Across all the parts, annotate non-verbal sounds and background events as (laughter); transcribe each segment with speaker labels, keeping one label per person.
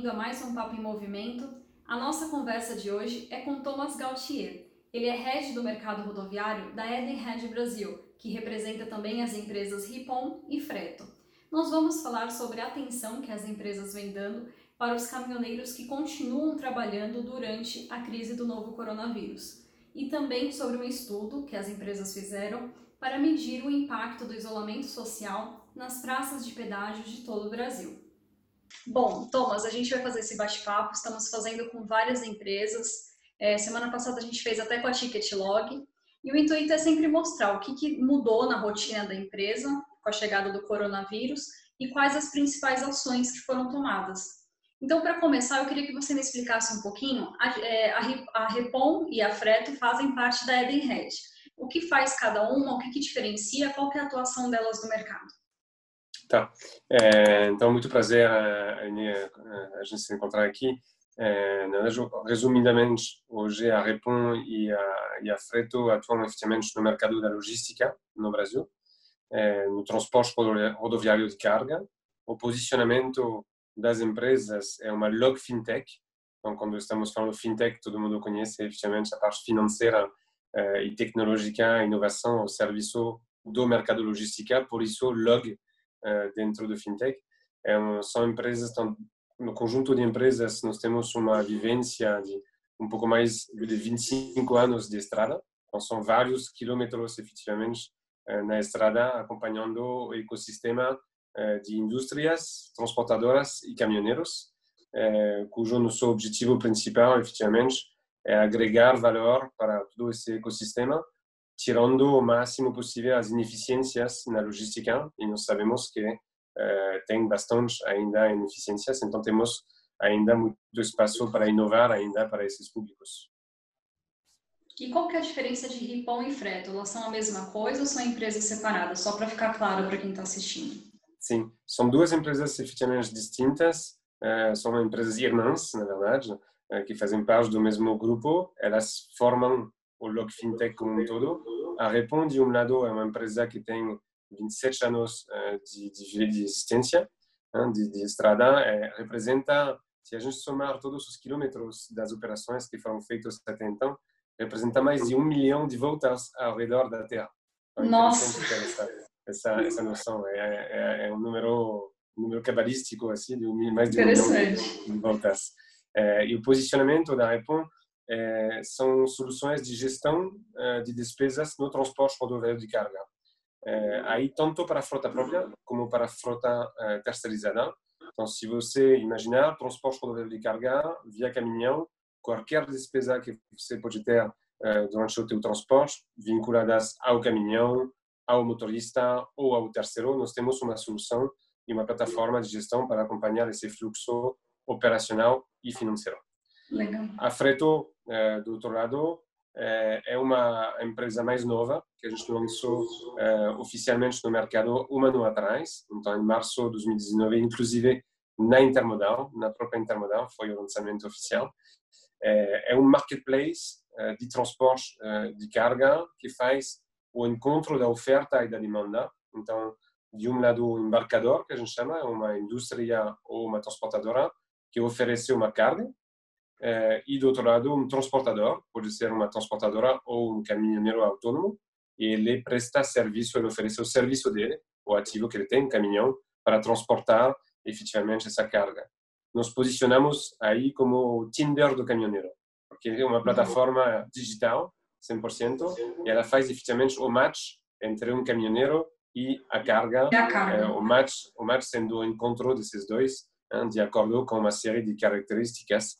Speaker 1: bem-vindo a mais um Papo em Movimento. A nossa conversa de hoje é com Thomas Gautier. Ele é head do mercado rodoviário da Edenred Brasil, que representa também as empresas Ripon e Freto. Nós vamos falar sobre a atenção que as empresas vêm dando para os caminhoneiros que continuam trabalhando durante a crise do novo coronavírus. E também sobre um estudo que as empresas fizeram para medir o impacto do isolamento social nas praças de pedágio de todo o Brasil. Bom, Thomas, a gente vai fazer esse bate-papo, estamos fazendo com várias empresas. É, semana passada a gente fez até com a Ticket Log. E o intuito é sempre mostrar o que, que mudou na rotina da empresa com a chegada do coronavírus e quais as principais ações que foram tomadas. Então, para começar, eu queria que você me explicasse um pouquinho. A, é, a Repom e a Freto fazem parte da Edenred. O que faz cada uma, o que, que diferencia, qual que é a atuação delas no mercado?
Speaker 2: Tá. É, então, muito prazer a, a, a, gente se encontrar aqui. É, resumidamente, hoje a Repon e a, e a Freto atuam efetivamente no mercado da logística no Brasil, é, no transporte rodoviário de carga. O posicionamento das empresas é uma log fintech. Então, quando estamos falando fintech, todo mundo conhece efetivamente a parte financeira é, e tecnológica, inovação ao serviço do mercado logística. Por isso, log eh, dentro do fintech. É são empresas, no conjunto de empresas, nós temos uma vivência de um pouco mais de 25 anos de estrada. Então, são vários quilômetros, efetivamente, eh, na estrada, acompanhando o ecossistema eh, de indústrias, transportadoras e caminhoneiros, cujo nosso objetivo principal, efetivamente, é agregar valor para todo esse ecossistema tirando o máximo possível as ineficiências na logística e nós sabemos que tem bastante ainda ineficiências, então temos ainda muito espaço para inovar ainda para esses públicos.
Speaker 1: E qual que é a diferença de Ripon e Freto? Elas são a mesma coisa ou são empresas separadas? Só para ficar claro para quem está assistindo.
Speaker 2: Sim, são duas empresas efetivamente distintas, uh, são empresas irmãs, na verdade, uh, que fazem parte do mesmo grupo, elas formam o Log Fintech como um todo. A Repon, de um lado, é uma empresa que tem 27 anos eh, de, de, de existência, de, de estrada, é, representa, se a gente somar todos os quilômetros das operações que foram feitas até então, representa mais de um milhão de voltas ao redor da Terra.
Speaker 1: Então, Nossa!
Speaker 2: Essa, essa, essa noção é, é, é, um número, um número cabalístico, assim, de mais de um milhão de voltas. É, e o posicionamento da Repon é, são soluções de gestão é, de despesas no transporte rodoviário de carga. É, aí, tanto para a frota própria como para a frota terceirizada. Então, se você imaginar transporte rodoviário de carga via caminhão, qualquer despesa que você pode ter durante o seu transporte, vinculadas ao caminhão, ao motorista ou ao terceiro, nós temos uma solução e uma plataforma de gestão para acompanhar esse fluxo operacional e financeiro.
Speaker 1: Legal.
Speaker 2: A Freto, do outro lado, é, é uma empresa mais nova que a gente lançou é, oficialmente no mercado um ano atrás, então em março de 2019, inclusive na Intermodal, na própria Intermodal, foi o lançamento oficial. É, um marketplace de transporte de carga que faz o encontro da oferta e da demanda. Então, de um lado, o embarcador, que a gente chama, uma indústria ou uma transportadora, que oferece uma carga eh, e do outro lado um transportador, pode ser uma transportadora ou um caminhoneiro autônomo, e ele presta serviço, ele oferece o serviço dele, o ativo que ele tem, um caminhão, para transportar efetivamente essa carga. Nos posicionamos aí como o Tinder do caminhoneiro, porque é uma plataforma digital, 100%, e ela faz efetivamente o match entre um caminhoneiro e a carga,
Speaker 1: a carga.
Speaker 2: Eh, o, match, o match sendo o encontro desses dois, hein, de acordo com uma série de características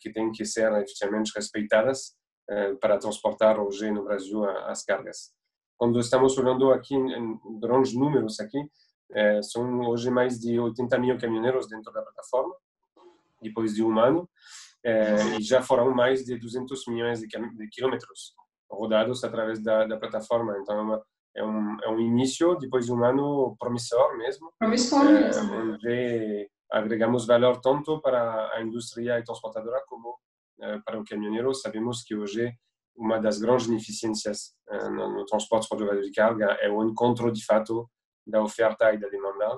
Speaker 2: que têm que ser efetivamente respeitadas eh, para transportar hoje no Brasil as cargas. Quando estamos olhando aqui em grandes números aqui, eh, são hoje mais de 80 mil caminhoneiros dentro da plataforma, depois de um ano, e já foram mais de 200 milhões de quilômetros rodados através da, da plataforma. Então, é uma, é um, é um início depois de um ano promissor mesmo.
Speaker 1: Promissor mesmo.
Speaker 2: Onde agregamos valor tanto para a indústria e transportadora como para o caminhoneiro. Sabemos que hoje uma das grandes ineficiências no, no transporte rodoviário de carga é o encontro de fato da oferta e da demanda.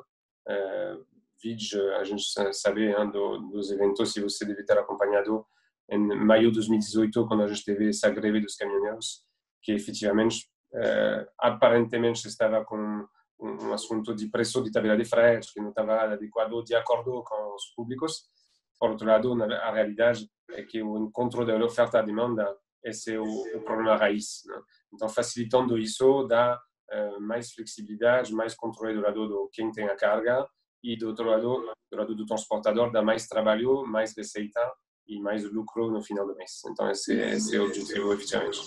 Speaker 2: Uh, vide, a gente sabe hein, do, dos eventos, se você deve ter acompanhado em maio de 2018, quando a gente teve essa greve dos caminhoneiros, que efetivamente, uh, aparentemente estava com um assunto de preço de tabela de frete que não estava adequado de acordo com os públicos. Por outro lado, a realidade é que o encontro da oferta e demanda esse é o, o problema raiz. Né? Então, facilitando isso, dá uh, mais flexibilidade, mais controle do lado do quem tem a carga e do outro lado, do lado do transportador, dá mais trabalho, mais receita e mais lucro no final do mês. Então, esse, esse é o objetivo, efetivamente.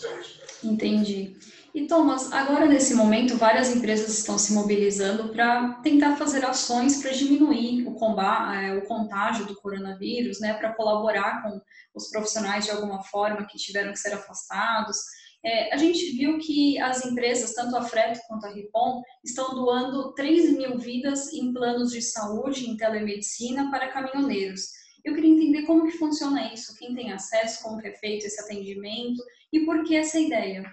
Speaker 1: Entendi. E, Thomas, agora nesse momento, várias empresas estão se mobilizando para tentar fazer ações para diminuir o, combate, é, o contágio do coronavírus, né, para colaborar com os profissionais de alguma forma que tiveram que ser afastados. É, a gente viu que as empresas, tanto a Freto quanto a Ripon, estão doando 3 mil vidas em planos de saúde, em telemedicina para caminhoneiros. Eu queria entender como que funciona isso, quem tem acesso, como que é feito esse atendimento e por que essa ideia.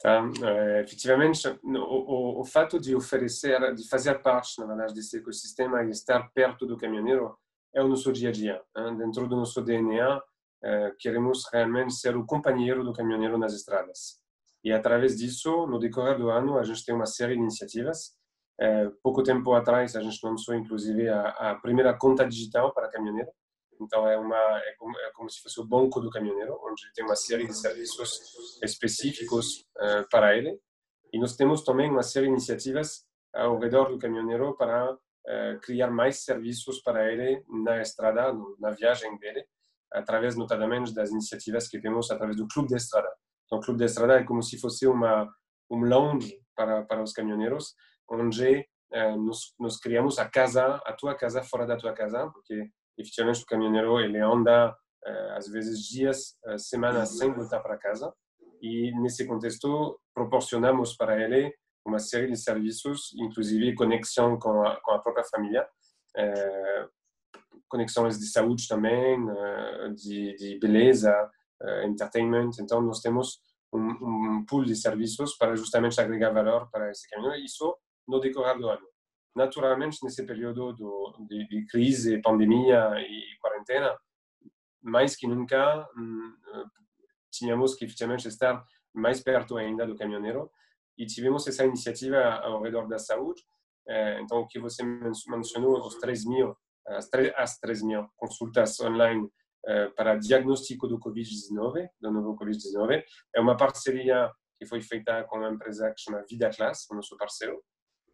Speaker 2: Tá, é, efetivamente, o, o, o, fato de oferecer, de fazer parte, na verdade, desse ecossistema e estar perto do caminhoneiro é o nosso dia a dia. Hein? Dentro do nosso DNA, é, queremos realmente ser o companheiro do caminhoneiro nas estradas. E através disso, no decorrer do ano, a gente tem uma série de iniciativas é, pouco tempo atrás a gente lançou inclusive a, a, primeira conta digital para caminhoneiro. Então é uma é como, é como, se fosse o banco do caminhoneiro, onde tem uma série de serviços específicos é, para ele. E nós temos também uma série de iniciativas ao redor do caminhoneiro para é, criar mais serviços para ele na estrada, na viagem dele, através notadamente das iniciativas que temos através do Clube de Estrada. Então, o Clube de Estrada é como se fosse uma um lounge para para os caminhoneiros onde eh, nos, nos, criamos a casa, a tua casa fora da tua casa, porque efetivamente o caminhoneiro ele anda eh, às vezes dias, eh, semanas sem voltar para casa e nesse contexto proporcionamos para ele uma série de serviços, inclusive conexão com a, com a própria família, conexões de saúde também, de, de beleza, entertainment. Então nós temos um, um, pool de serviços para justamente agregar valor para esse caminhoneiro. Isso no decorrer do ano. Naturalmente, nesse período do, de, de, crise, pandemia e quarentena, mais que nunca, hum, tínhamos que efetivamente estar mais perto ainda do caminhoneiro e tivemos essa iniciativa ao redor da saúde. Eh, então, o que você mencionou, os 3 mil, as 3, as 3 mil consultas online eh, para diagnóstico do Covid-19, do novo Covid-19, é uma parceria que foi feita com uma empresa que chama Vida Class, o nosso parceiro,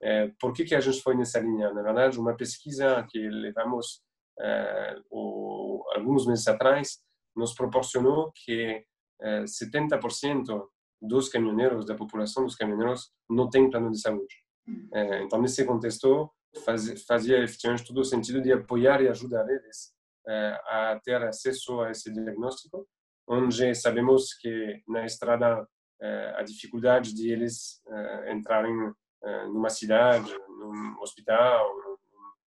Speaker 2: é, por que, que a gente foi nessa linha? Na verdade, uma pesquisa que levamos é, o, alguns meses atrás nos proporcionou que é, 70% dos caminhoneiros, da população dos caminhoneiros, não tem plano de saúde. É, então, nesse contexto, faz, fazia efetivamente todo o sentido de apoiar e ajudar eles a ter acesso a esse diagnóstico, onde sabemos que na estrada a dificuldade de eles entrarem eh, numa cidade, num hospital, num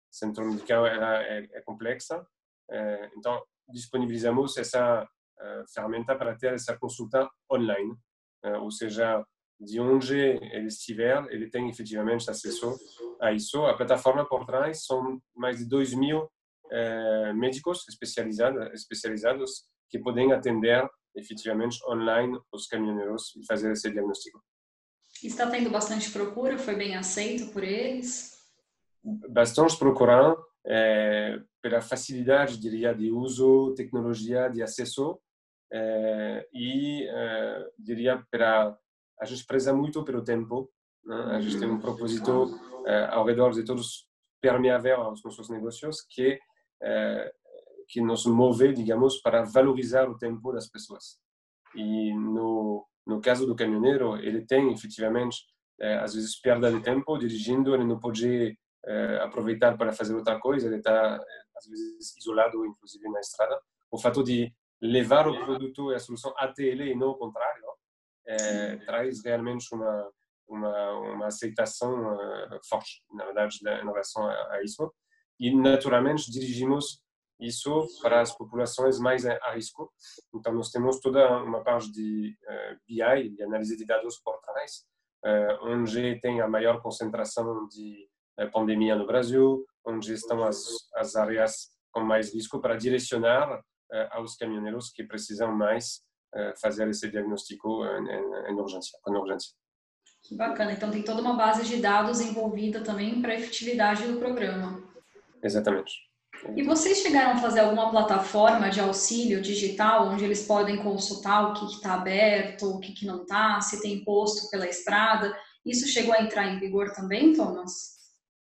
Speaker 2: centro médico ela é, é complexa. Eh, então, disponibilizamos essa eh, ferramenta para ter essa consulta online, ou seja, de onde ele estiver, ele tem efetivamente acesso a isso. A plataforma por trás são mais de 2 mil médicos especializados, especializados que podem atender efetivamente online os caminhoneiros e fazer esse diagnóstico.
Speaker 1: Está tendo bastante procura? Foi bem aceito por eles?
Speaker 2: Bastante procura é, pela facilidade, diria, de uso, tecnologia, de acesso é, e, é, diria, pela a gente preza muito pelo tempo. Né? A gente tem um propósito é, ao redor de todos permeável aos nossos negócios que é, que nos move, digamos, para valorizar o tempo das pessoas. E no no caso do caminhoneiro, ele tem efetivamente, é, às vezes, perda de tempo dirigindo, ele não pode é, aproveitar para fazer outra coisa, ele está, às vezes, isolado, inclusive, na estrada. O fato de levar o produto e a solução até ele e não o contrário, é, traz realmente uma, uma, uma aceitação uh, forte, na verdade, em relação a, a, isso. E, naturalmente, dirigimos isso para as populações mais a risco. Então, nós temos toda uma parte de uh, BI, de análise de dados por trás, uh, onde tem a maior concentração de pandemia no Brasil, onde estão as, as áreas com mais risco para direcionar aos caminhoneiros que precisam mais fazer esse diagnóstico em, em urgência, com urgência.
Speaker 1: Que bacana. Então tem toda uma base de dados envolvida também para a efetividade do programa.
Speaker 2: Exatamente.
Speaker 1: E vocês chegaram a fazer alguma plataforma de auxílio digital onde eles podem consultar o que está aberto, o que, que não está, se tem imposto pela estrada? Isso chegou a entrar em vigor também, Thomas?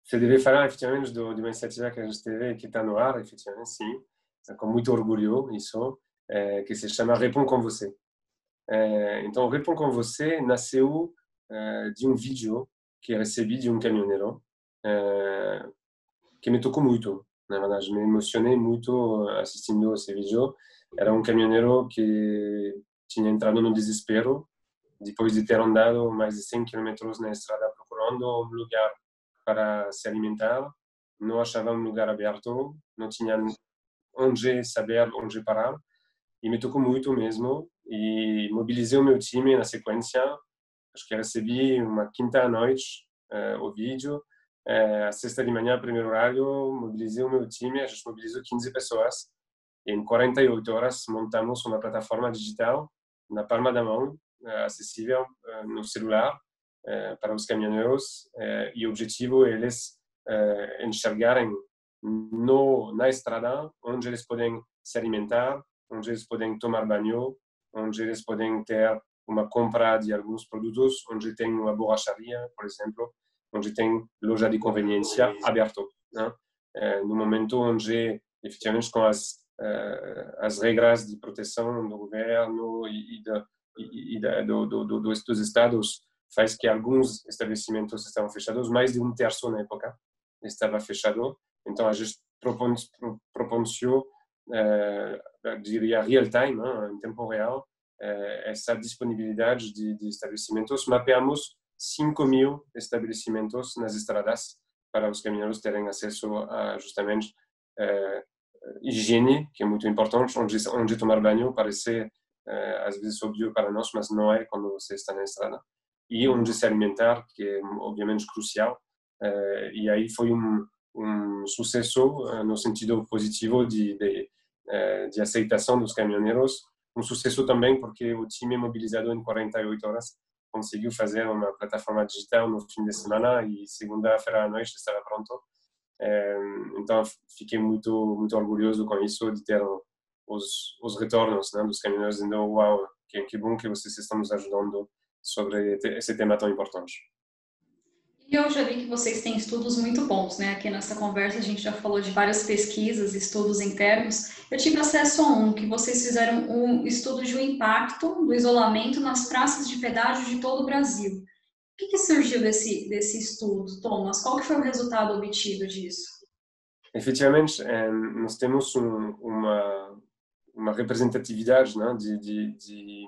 Speaker 2: Você deve falar, efetivamente, do, de uma iniciativa que a gente teve, que está no ar, efetivamente, sim, com muito orgulho, isso, é, que se chama Repon com Você. É, então, Repon com Você nasceu é, de um vídeo que recebi de um caminhoneiro é, que me tocou muito. Na verdade, me emocionei muito assistindo esse vídeo. Era um caminhoneiro que tinha entrado no desespero depois de ter andado mais de 100 quilômetros na estrada procurando um lugar para se alimentar, não achava um lugar aberto, não tinha onde saber onde parar. E me tocou muito mesmo. E mobilizei o meu time na sequência. Acho que recebi uma quinta à noite uh, o vídeo, a sexta de manhã, primeiro horário, mobilizei o meu time, a gente mobilizou 15 pessoas, e em 48 horas montamos uma plataforma digital na palma da mão, uh, acessível no celular para os caminhoneiros, e o objetivo é eles enxergarem no, na estrada onde eles podem se alimentar, onde eles podem tomar banho, onde eles podem ter uma compra de alguns produtos, onde tem uma borracharia, por exemplo, onde tem loja de conveniência aberto. Né? É, no momento onde, efetivamente, com as, uh, as regras de proteção do governo e, da, e, da, do, do, do, dos estados, faz que alguns estabelecimentos estavam fechados, mais de um terço na época estava fechado. Então, a gente proporcionou, uh, diria, real time, né? em tempo real, essa disponibilidade de, de estabelecimentos, mapeamos 5 mil estabelecimentos nas estradas para os caminhoneiros terem acesso a justamente eh, higiene, que é muito importante, onde, onde tomar banho parece eh, às vezes óbvio para nós, mas não é quando você está na estrada. E onde se alimentar, que é obviamente crucial. Eh, e aí foi um, um sucesso no sentido positivo de, de, de aceitação dos caminhoneiros um sucesso também porque o time mobilizado em 48 horas conseguiu fazer uma plataforma digital no fim de semana e segunda-feira à noite estava pronto. É, então fiquei muito muito orgulhoso com isso de ter os os retornos né, dos caminhoneiros dizendo uau que, que bom que vocês estão nos ajudando sobre esse tema tão importante.
Speaker 1: E eu já vi que vocês têm estudos muito bons, né? Aqui nessa conversa a gente já falou de várias pesquisas, estudos internos. Eu tive acesso a um, que vocês fizeram um estudo de um impacto do isolamento nas praças de pedágio de todo o Brasil. O que, que surgiu desse, desse estudo, Thomas? Qual que foi o resultado obtido disso?
Speaker 2: Efetivamente, eh, nós temos um, uma, uma representatividade né, de, de, de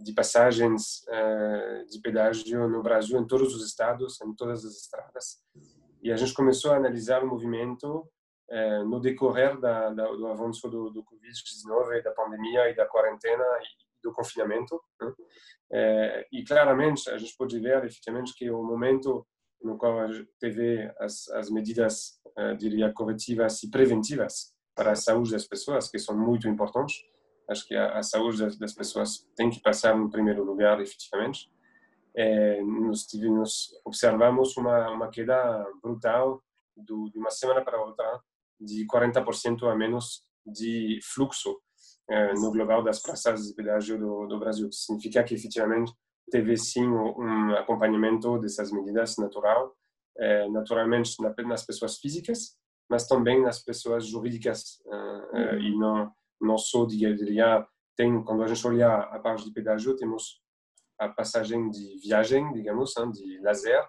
Speaker 2: de passagens uh, de pedágio no Brasil, em todos os estados, em todas as estradas. E a gente começou a analisar o movimento uh, no decorrer da, da, do avanço do, do Covid-19, da pandemia e da quarentena e do confinamento. Né? Uh, e claramente a gente pode ver, efetivamente, que o momento no qual teve as, as medidas, diria, corretivas e preventivas para a saúde das pessoas, que são muito importantes, Acho que a, a saúde das, das, pessoas tem que passar no primeiro lugar, efetivamente. É, nós, tivemos, observamos uma, uma queda brutal do, de uma semana para outra de 40% a menos de fluxo é, no global das praças de pedágio do, do Brasil. Significa que, efetivamente, teve sim um acompanhamento dessas medidas natural, é, naturalmente nas pessoas físicas, mas também nas pessoas jurídicas é, uhum. e não não só diria tem quando a gente olha a parte de pedágio temos a passagem de viagem digamos de lazer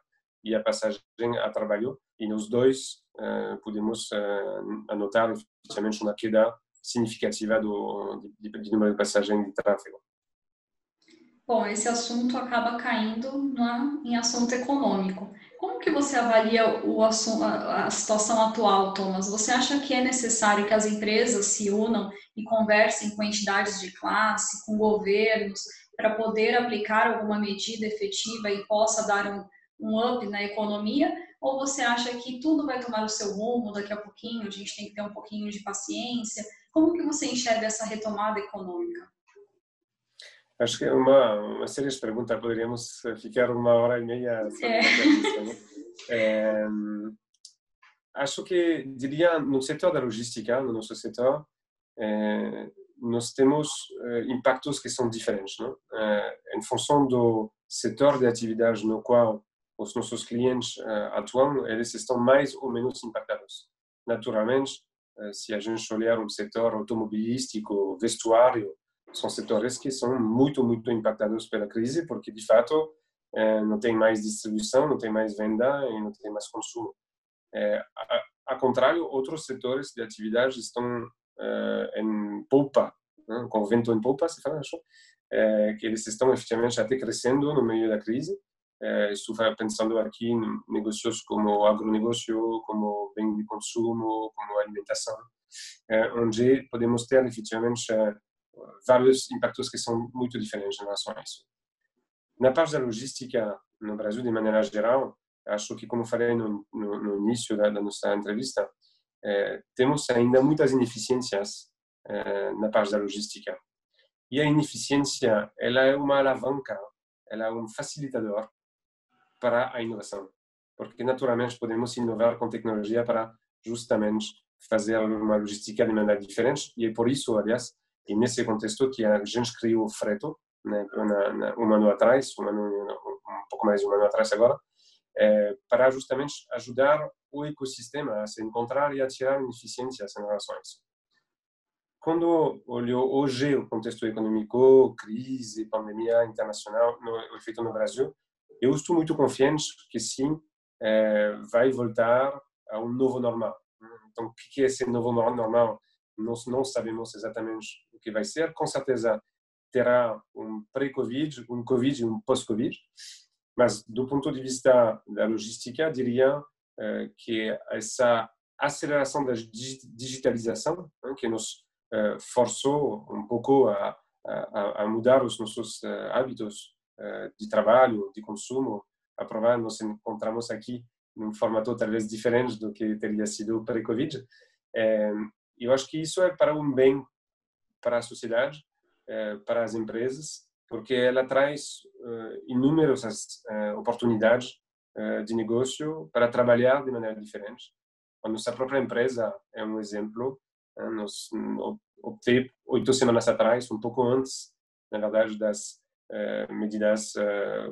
Speaker 2: e a passagem a trabalho e nos dois uh, podemos uh, anotar efetivamente uma queda significativa do de, de, de número de passagem de tráfego
Speaker 1: Bom, esse assunto acaba caindo na, em assunto econômico. Como que você avalia o a, a situação atual, Thomas? Você acha que é necessário que as empresas se unam e conversem com entidades de classe, com governos, para poder aplicar alguma medida efetiva e possa dar um, um up na economia? Ou você acha que tudo vai tomar o seu rumo daqui a pouquinho, a gente tem que ter um pouquinho de paciência? Como que você enxerga essa retomada econômica?
Speaker 2: Acho que é uma, uma série de perguntas, poderíamos ficar uma hora e meia
Speaker 1: é.
Speaker 2: É, acho que, diria, no setor da logística, no nosso setor, é, nós temos é, impactos que são diferentes. Não? É, em função do setor de atividade no qual os nossos clientes é, atuam, eles estão mais ou menos impactados. Naturalmente, se a gente olhar o setor automobilístico, vestuário, são setores que são muito, muito impactados pela crise, porque de fato é, não tem mais distribuição, não tem mais venda e não tem mais consumo. É, a, a, contrário, outros setores de atividade estão é, em poupa, né? com vento em poupa, se fala, acho, que eles estão efetivamente até crescendo no meio da crise. estou pensando aqui em negócios como agronegócio, como bem de consumo, como alimentação, onde podemos ter efetivamente vários impactos que são muito diferentes em relação a isso. Na parte da logística no Brasil, de maneira geral, acho que, como falei no, no, no início da, da, nossa entrevista, eh, temos ainda muitas ineficiências eh, na parte da logística. E a ineficiência, ela é uma alavanca, ela é um facilitador para a inovação. Porque, naturalmente, podemos inovar com tecnologia para justamente fazer uma logística de maneira diferente. E é por isso, aliás, e nesse contexto que a gente criou o Freto, né, na, na, um ano atrás, um, ano, um pouco mais de um ano atrás agora, é, para justamente ajudar o ecossistema a se encontrar e a tirar ineficiências em relação. Quando olhou hoje o contexto econômico, crise, pandemia internacional, no, o efeito no Brasil, eu estou muito confiante que sim, é, vai voltar a um novo normal. Então, o que é esse novo normal? Nós não sabemos exatamente que vai ser, com certeza terá um pré-Covid, um Covid e um pós-Covid, mas do ponto de vista da logística, diria eh, que essa aceleração da digitalização, que nos eh, forçou um pouco a, a, a mudar os nossos eh, hábitos de trabalho, de consumo, a provar, nós encontramos aqui num formato talvez diferente do que teria sido pré-Covid. Eu acho que isso é para um bem para a sociedade, para as empresas, porque ela traz eh, inúmeras eh, oportunidades de negócio para trabalhar de maneira diferente. A nossa própria empresa é um exemplo. Nós optei oito semanas atrás, um pouco antes, na verdade, das medidas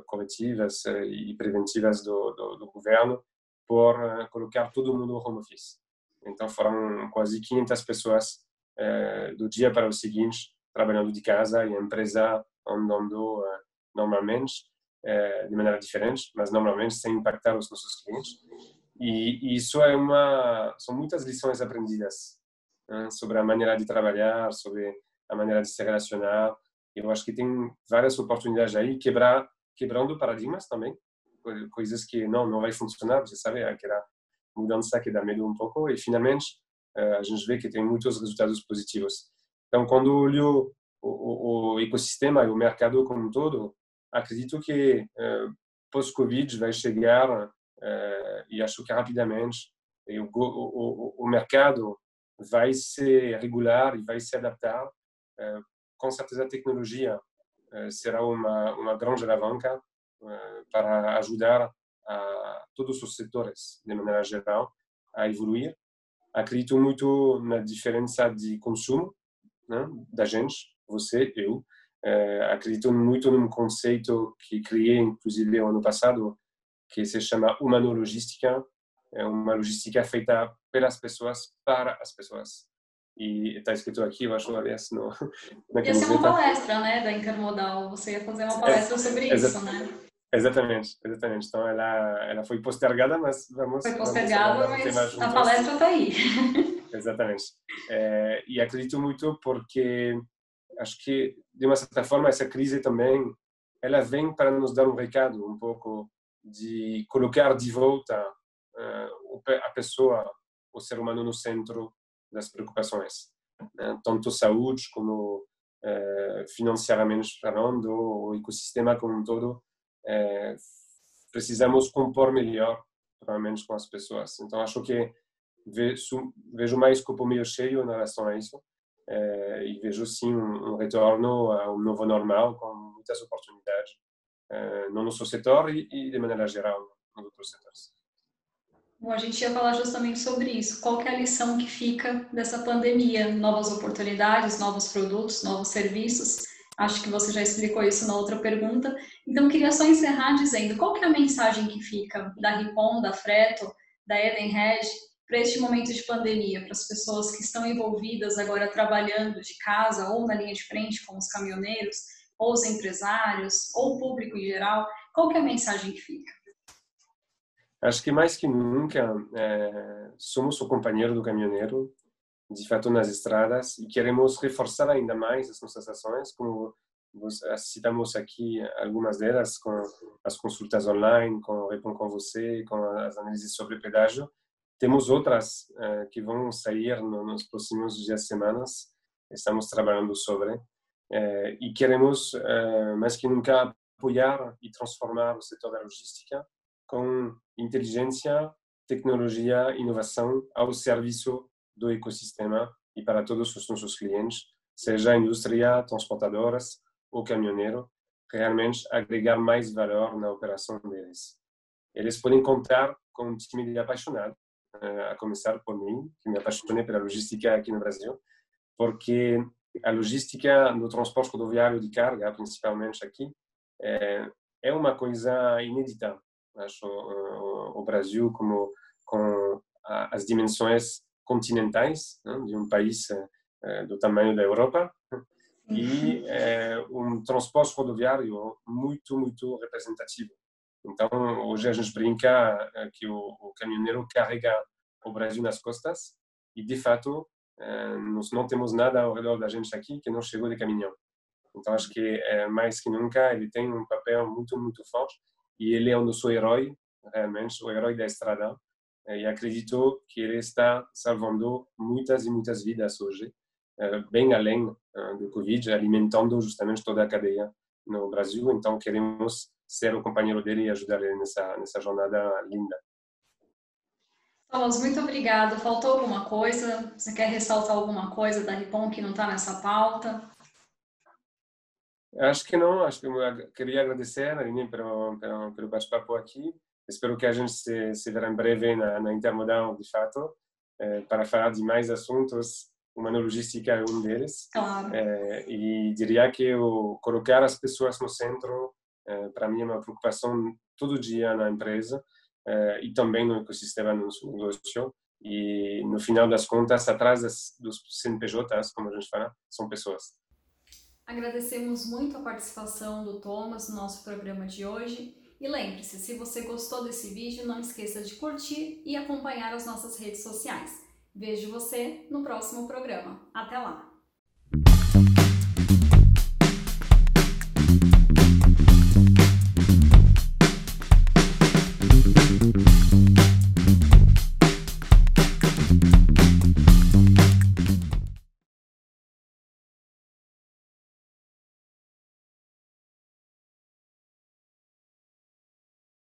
Speaker 2: corretivas e preventivas do, do, do governo, por colocar todo mundo no home office. Então foram quase 500 pessoas eh, do dia para o seguinte, trabalhando de casa e a empresa andando eh, normalmente, eh, de maneira diferente, mas normalmente sem impactar os nossos clientes. E, e isso é uma, são muitas lições aprendidas né, sobre a maneira de trabalhar, sobre a maneira de se relacionar. Eu acho que tem várias oportunidades aí, quebrar, quebrando paradigmas também, coisas que não, não vai funcionar, você sabe, aquela mudança que dá medo um pouco, e finalmente eh, a gente vê que tem muitos resultados positivos. Então, quando olho o, o, ecossistema e o mercado como um todo, acredito que eh, pós-Covid vai chegar eh, e acho que rapidamente e o, o, o, mercado vai se regular e vai se adaptar. com certeza a tecnologia será uma, uma grande alavanca para ajudar a todos os setores, de maneira geral, a evoluir acredito muito na diferença de consumo né, da gente, você, eu. É, acredito muito num conceito que criei, inclusive, ano passado, que se chama humanologística. É uma logística feita pelas pessoas para as pessoas. E está escrito aqui, eu acho, aliás, no,
Speaker 1: na Ia ser uma palestra, né, da Intermodal. Você ia fazer uma palestra é, sobre isso, né?
Speaker 2: Exatamente, exatamente. Então ela, ela foi postergada, mas vamos.
Speaker 1: Foi postergada, vamos mas a palestra está aí. (laughs)
Speaker 2: exatamente. É, e acredito muito porque acho que, de uma certa forma, essa crise também ela vem para nos dar um recado um pouco de colocar de volta uh, a pessoa, o ser humano no centro das preocupações, né? tanto saúde como uh, financeiramente falando, o ecossistema como um todo. Uh, precisamos compor melhor, provavelmente, com as pessoas. Então, acho que vejo, vejo mais copo meio cheio em relação a isso eh, e vejo sim um, um retorno a um novo normal com muitas oportunidades eh, no nosso setor e, e, de maneira geral nos outros setores.
Speaker 1: Bom, a gente ia falar justamente sobre isso. Qual é a lição que fica dessa pandemia? Novas oportunidades, novos produtos, novos serviços. Acho que você já explicou isso na outra pergunta. Então, queria só encerrar dizendo qual é a mensagem que fica da Ripon, da Freto, da Edenred para este momento de pandemia, para as pessoas que estão envolvidas agora trabalhando de casa ou na linha de frente, como os caminhoneiros, ou os empresários, ou o público em geral? Qual é a mensagem que fica?
Speaker 2: Acho que mais que nunca é, somos o companheiro do caminhoneiro, de fato nas estradas, e queremos reforçar ainda mais as nossas ações, como citamos aqui algumas delas, com as consultas online, com o Repon com você, com as análises sobre pedágio, temos outras uh, que vão sair no, nos próximos dias, semanas. Estamos trabalhando sobre uh, e queremos uh, mais que nunca apoiar e transformar o setor da logística com inteligência, tecnologia, inovação ao serviço do ecossistema e para todos os nossos clientes, seja indústria, transportadoras ou caminhoneiro, realmente agregar mais valor na operação deles. Eles podem contar com um time de apaixonados a começar por mim, que me apaixonei pela logística aqui no Brasil, porque a logística no transporte rodoviário de carga, principalmente aqui, é, é uma coisa inédita. Acho o Brasil como com as dimensões continentais né, de um país do tamanho da Europa. E é, um transporte rodoviário muito muito representativo então, hoje a gente brinca eh, que o, o caminhoneiro carrega o Brasil nas costas e, de fato, eh, nós não temos nada ao redor da gente aqui que não chegou de caminhão. Então, acho que eh, mais que nunca ele tem um papel muito, muito forte e ele é o nosso herói, realmente, o herói da estrada. E acredito que ele está salvando muitas e muitas vidas hoje, bem além do Covid, alimentando justamente toda a cadeia no Brasil. Então, queremos ser o companheiro dele e ajudar ele nessa, nessa jornada linda.
Speaker 1: Thomas, muito obrigada. Faltou alguma coisa? Você quer ressaltar alguma coisa da Ripon que não está nessa pauta?
Speaker 2: Acho que não. Acho que eu queria agradecer, Aline, pelo, pelo, pelo bate-papo aqui. Espero que a gente se, se verá em breve na, na Intermodal, de fato, eh, para falar de mais assuntos. Uma logística é um deles.
Speaker 1: Claro.
Speaker 2: Eh, e diria que o colocar as pessoas no centro para mim é uma preocupação todo dia na empresa eh, e também no ecossistema nosso negócio. E no final das contas, atrás das, dos CNPJs, como a gente fala, são pessoas.
Speaker 1: Agradecemos muito a participação do Thomas no nosso programa de hoje. E lembre-se, se você gostou desse vídeo, não esqueça de curtir e acompanhar as nossas redes sociais. Vejo você no próximo programa. Até lá!